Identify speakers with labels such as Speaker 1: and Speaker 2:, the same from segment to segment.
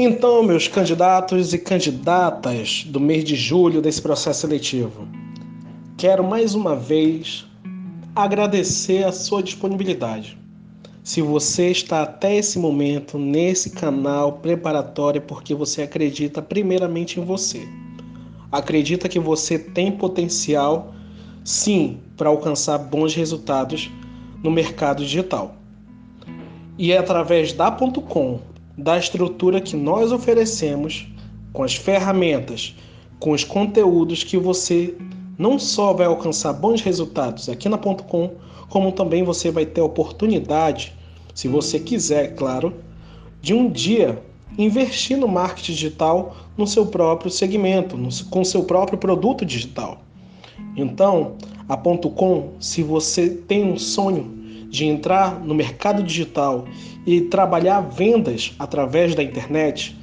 Speaker 1: Então, meus candidatos e candidatas do mês de julho desse processo seletivo, quero mais uma vez agradecer a sua disponibilidade. Se você está até esse momento nesse canal preparatório porque você acredita primeiramente em você. Acredita que você tem potencial, sim, para alcançar bons resultados no mercado digital. E é através da .com da estrutura que nós oferecemos, com as ferramentas, com os conteúdos que você não só vai alcançar bons resultados aqui na ponto .com, como também você vai ter a oportunidade, se você quiser, claro, de um dia investir no marketing digital no seu próprio segmento, no, com seu próprio produto digital. Então, a ponto .com, se você tem um sonho de entrar no mercado digital e trabalhar vendas através da internet,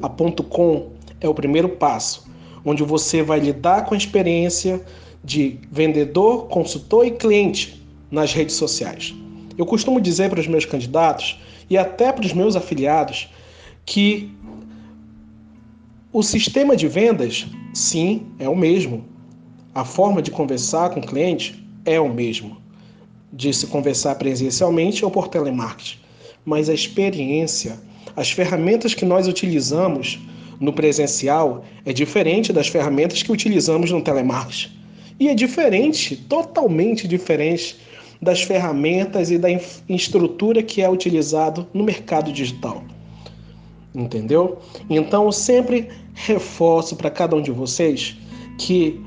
Speaker 1: a ponto .com é o primeiro passo, onde você vai lidar com a experiência de vendedor, consultor e cliente nas redes sociais. Eu costumo dizer para os meus candidatos e até para os meus afiliados que o sistema de vendas, sim, é o mesmo. A forma de conversar com o cliente é o mesmo de se conversar presencialmente ou por telemarketing, mas a experiência, as ferramentas que nós utilizamos no presencial é diferente das ferramentas que utilizamos no telemarketing. E é diferente, totalmente diferente das ferramentas e da estrutura que é utilizado no mercado digital. Entendeu? Então, eu sempre reforço para cada um de vocês que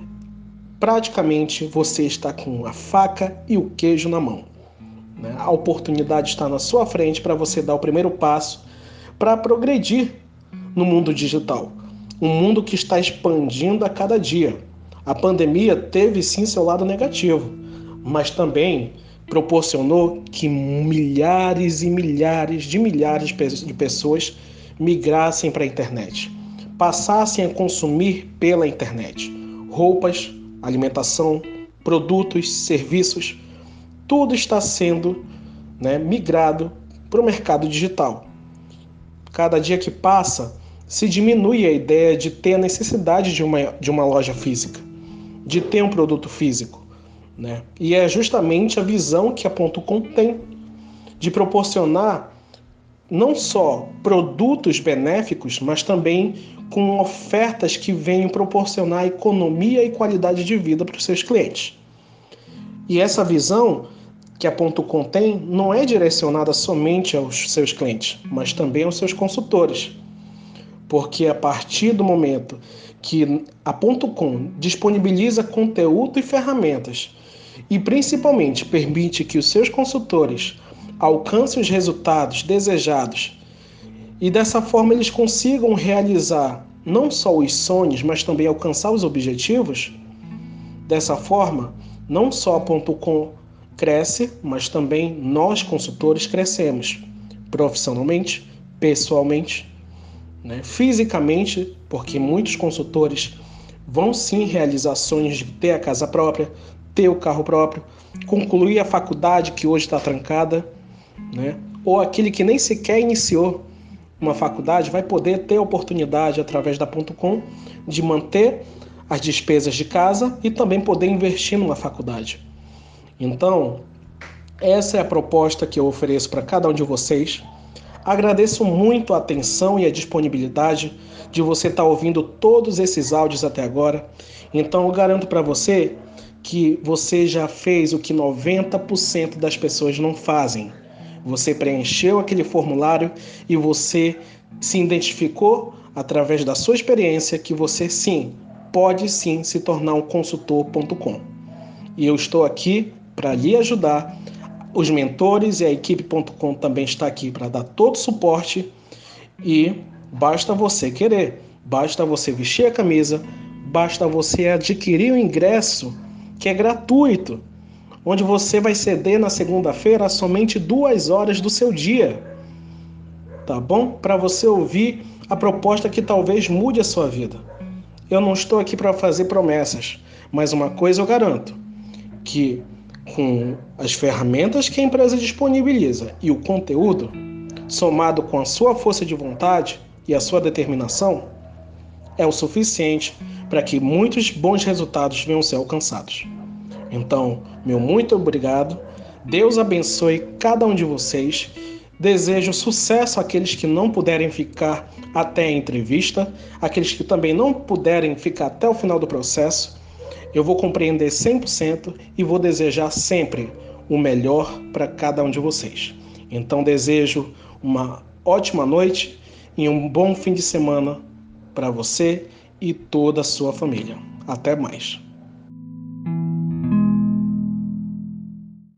Speaker 1: praticamente você está com a faca e o queijo na mão. Né? A oportunidade está na sua frente para você dar o primeiro passo para progredir no mundo digital. Um mundo que está expandindo a cada dia. A pandemia teve sim seu lado negativo, mas também proporcionou que milhares e milhares de milhares de pessoas migrassem para a internet, passassem a consumir pela internet roupas, alimentação, produtos, serviços, tudo está sendo né, migrado para o mercado digital. Cada dia que passa, se diminui a ideia de ter a necessidade de uma, de uma loja física, de ter um produto físico. Né? E é justamente a visão que a Ponto Com tem de proporcionar não só produtos benéficos, mas também com ofertas que venham proporcionar economia e qualidade de vida para os seus clientes. E essa visão que a Ponto tem não é direcionada somente aos seus clientes, mas também aos seus consultores. Porque a partir do momento que a Ponto Com disponibiliza conteúdo e ferramentas e principalmente permite que os seus consultores alcancem os resultados desejados e dessa forma eles consigam realizar não só os sonhos, mas também alcançar os objetivos. Dessa forma, não só a ponto .com cresce, mas também nós consultores crescemos profissionalmente, pessoalmente, né? fisicamente, porque muitos consultores vão sim realizar sonhos de ter a casa própria, ter o carro próprio, concluir a faculdade que hoje está trancada, né? ou aquele que nem sequer iniciou uma faculdade vai poder ter a oportunidade, através da Ponto .com, de manter as despesas de casa e também poder investir numa faculdade. Então, essa é a proposta que eu ofereço para cada um de vocês. Agradeço muito a atenção e a disponibilidade de você estar tá ouvindo todos esses áudios até agora. Então, eu garanto para você que você já fez o que 90% das pessoas não fazem você preencheu aquele formulário e você se identificou através da sua experiência que você sim pode sim se tornar um consultor.com. E eu estou aqui para lhe ajudar. Os mentores e a equipe.com também está aqui para dar todo o suporte e basta você querer, basta você vestir a camisa, basta você adquirir o ingresso que é gratuito onde você vai ceder na segunda-feira somente duas horas do seu dia. Tá bom? Para você ouvir a proposta que talvez mude a sua vida. Eu não estou aqui para fazer promessas, mas uma coisa eu garanto: que com as ferramentas que a empresa disponibiliza e o conteúdo, somado com a sua força de vontade, e a sua determinação é o suficiente para que muitos bons resultados venham a ser alcançados. Então, meu muito obrigado. Deus abençoe cada um de vocês. Desejo sucesso àqueles que não puderem ficar até a entrevista, aqueles que também não puderem ficar até o final do processo. Eu vou compreender 100% e vou desejar sempre o melhor para cada um de vocês. Então, desejo uma ótima noite e um bom fim de semana para você e toda a sua família. Até mais.